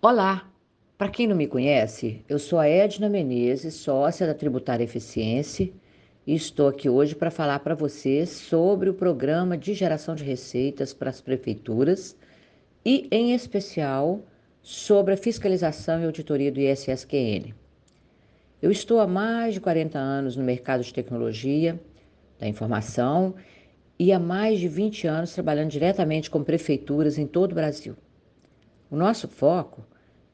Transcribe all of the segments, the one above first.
Olá! Para quem não me conhece, eu sou a Edna Menezes, sócia da Tributária Eficiência, e estou aqui hoje para falar para vocês sobre o programa de geração de receitas para as prefeituras e, em especial, sobre a fiscalização e auditoria do ISSQN. Eu estou há mais de 40 anos no mercado de tecnologia, da informação, e há mais de 20 anos trabalhando diretamente com prefeituras em todo o Brasil. O nosso foco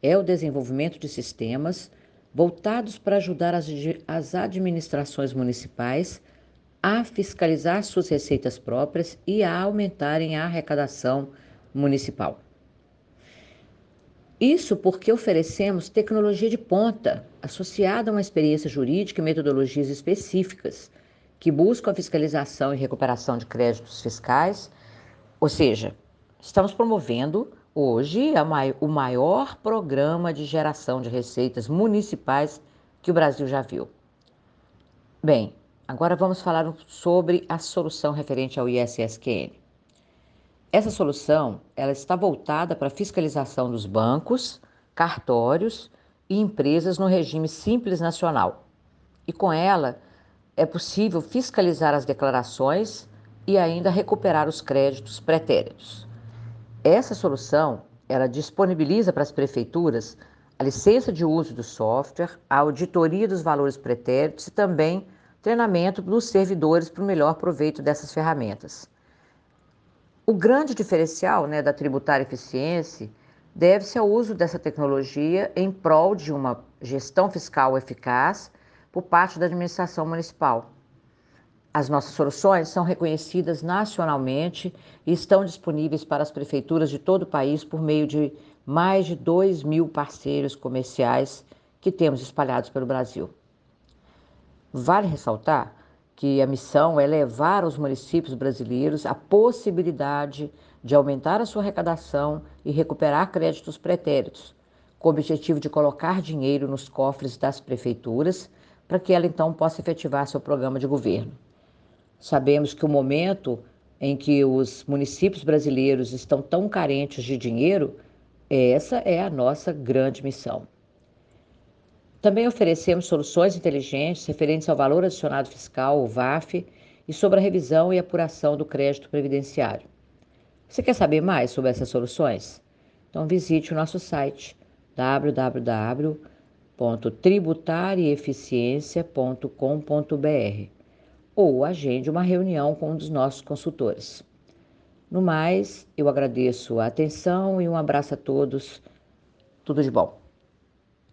é o desenvolvimento de sistemas voltados para ajudar as, as administrações municipais a fiscalizar suas receitas próprias e a aumentarem a arrecadação municipal. Isso porque oferecemos tecnologia de ponta, associada a uma experiência jurídica e metodologias específicas, que buscam a fiscalização e recuperação de créditos fiscais, ou seja, estamos promovendo Hoje é o maior programa de geração de receitas municipais que o Brasil já viu. Bem, agora vamos falar sobre a solução referente ao ISSQN. Essa solução ela está voltada para a fiscalização dos bancos, cartórios e empresas no regime simples nacional. E com ela é possível fiscalizar as declarações e ainda recuperar os créditos pretéritos. Essa solução, ela disponibiliza para as prefeituras a licença de uso do software, a auditoria dos valores pretéritos e também treinamento dos servidores para o melhor proveito dessas ferramentas. O grande diferencial né, da tributária eficiência deve-se ao uso dessa tecnologia em prol de uma gestão fiscal eficaz por parte da administração municipal. As nossas soluções são reconhecidas nacionalmente e estão disponíveis para as prefeituras de todo o país por meio de mais de 2 mil parceiros comerciais que temos espalhados pelo Brasil. Vale ressaltar que a missão é levar aos municípios brasileiros a possibilidade de aumentar a sua arrecadação e recuperar créditos pretéritos, com o objetivo de colocar dinheiro nos cofres das prefeituras para que ela então possa efetivar seu programa de governo. Sabemos que o momento em que os municípios brasileiros estão tão carentes de dinheiro, essa é a nossa grande missão. Também oferecemos soluções inteligentes referentes ao valor adicionado fiscal, o VAF, e sobre a revisão e apuração do crédito previdenciário. Você quer saber mais sobre essas soluções? Então visite o nosso site www.tributarieficiencia.com.br ou agende uma reunião com um dos nossos consultores. No mais, eu agradeço a atenção e um abraço a todos. Tudo de bom.